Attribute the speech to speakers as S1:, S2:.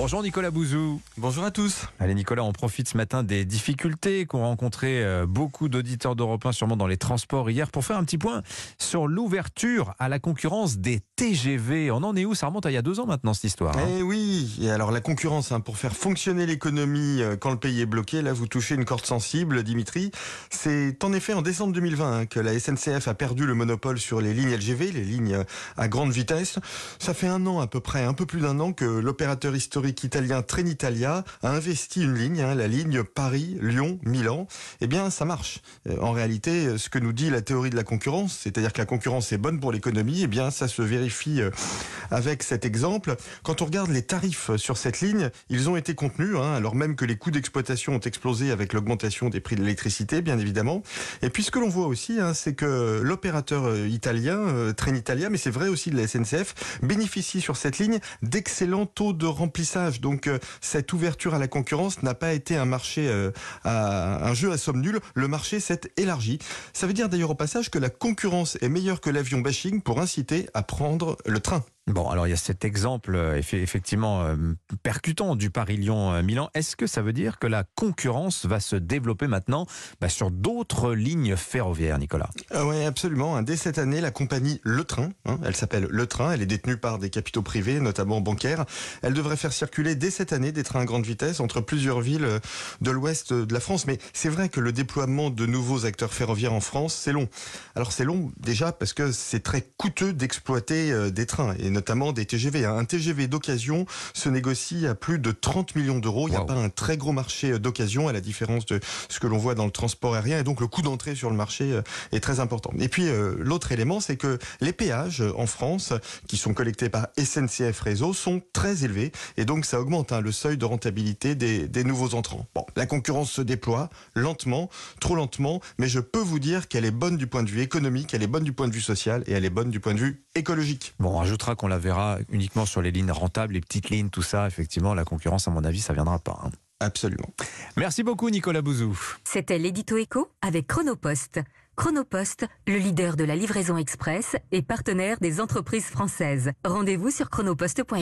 S1: Bonjour Nicolas Bouzou.
S2: Bonjour à tous.
S1: Allez Nicolas, on profite ce matin des difficultés qu'ont rencontré euh, beaucoup d'auditeurs d'Europe 1 sûrement dans les transports hier pour faire un petit point sur l'ouverture à la concurrence des TGV. On en est où? Ça remonte à il y a deux ans maintenant cette histoire. hein.
S2: Eh oui, et alors la concurrence, hein, pour faire fonctionner l'économie euh, quand le pays est bloqué, là vous touchez une corde sensible, Dimitri. C'est en effet en décembre 2020 hein, que la SNCF a perdu le monopole sur les lignes LGV, les lignes euh, à grande vitesse. Ça fait un an à peu près, un peu plus d'un an que l'opérateur historique italien Trenitalia a investi une ligne, hein, la ligne Paris-Lyon-Milan. Eh bien, ça marche. Euh, En réalité, euh, ce que nous dit la théorie de la concurrence, c'est-à-dire que la concurrence est bonne pour l'économie, eh bien, ça se vérifie euh, avec cet exemple. Quand on regarde les tarifs sur cette ligne, ils ont été contenus, hein, alors même que les coûts d'exploitation ont explosé avec l'augmentation des prix de l'électricité, bien évidemment. Et puis ce que l'on voit aussi, hein, c'est que l'opérateur euh, italien, euh, Trenitalia, mais c'est vrai aussi de la SNCF, bénéficie sur cette ligne d'excellents taux de remplissage. Donc euh, cette ouverture à la concurrence n'a pas été un marché, euh, à, un jeu à somme nulle. Le marché s'est élargi. Ça veut dire d'ailleurs au passage que la concurrence est meilleure que l'avion bashing pour inciter à prendre le train.
S1: Bon, alors il y a cet exemple euh, effe- effectivement euh, percutant du Paris-Lyon-Milan. Est-ce que ça veut dire que la concurrence va se développer maintenant bah, sur d'autres lignes ferroviaires, Nicolas?
S2: Ah ouais, absolument. hein. Dès cette année, la compagnie Le Train, hein, elle s'appelle Le Train, elle est détenue par des capitaux privés, notamment bancaires. Elle devrait faire circuler dès cette année des trains à grande vitesse entre plusieurs villes euh, de l'ouest de la France. Mais c'est vrai que le déploiement de nouveaux acteurs ferroviaires en France, c'est long. Alors c'est long déjà parce que c'est très coûteux d'exploiter euh, des trains notamment des TGV. hein. Un TGV d'occasion se négocie à plus de 30 millions d'euros. Il n'y a
S1: Wow.
S2: pas un très gros marché euh, d'occasion à la différence de ce que l'on voit dans le transport aérien et donc le coût d'entrée sur le marché euh, est très important. Et puis euh, l'autre élément, c'est que les péages en France, qui sont collectés par SNCF Réseau, sont très élevés et donc ça augmente hein, le seuil de rentabilité des, des nouveaux entrants. Bon, la concurrence se déploie lentement, trop lentement, mais je peux vous dire qu'elle est bonne du point de vue économique, elle est bonne du point de vue social et elle est bonne du point de vue écologique.
S1: Bon, on rajoutera qu'on la verra uniquement sur les lignes rentables, les petites lignes, tout ça. Effectivement, la concurrence, à mon avis, ça viendra pas. hein.
S2: Absolument.
S1: Merci beaucoup, Nicolas Bouzou.
S3: C'était l'édito écho avec Chronopost. Chronopost, le leader de la livraison express et partenaire des entreprises françaises. Rendez-vous sur chronopost.fr.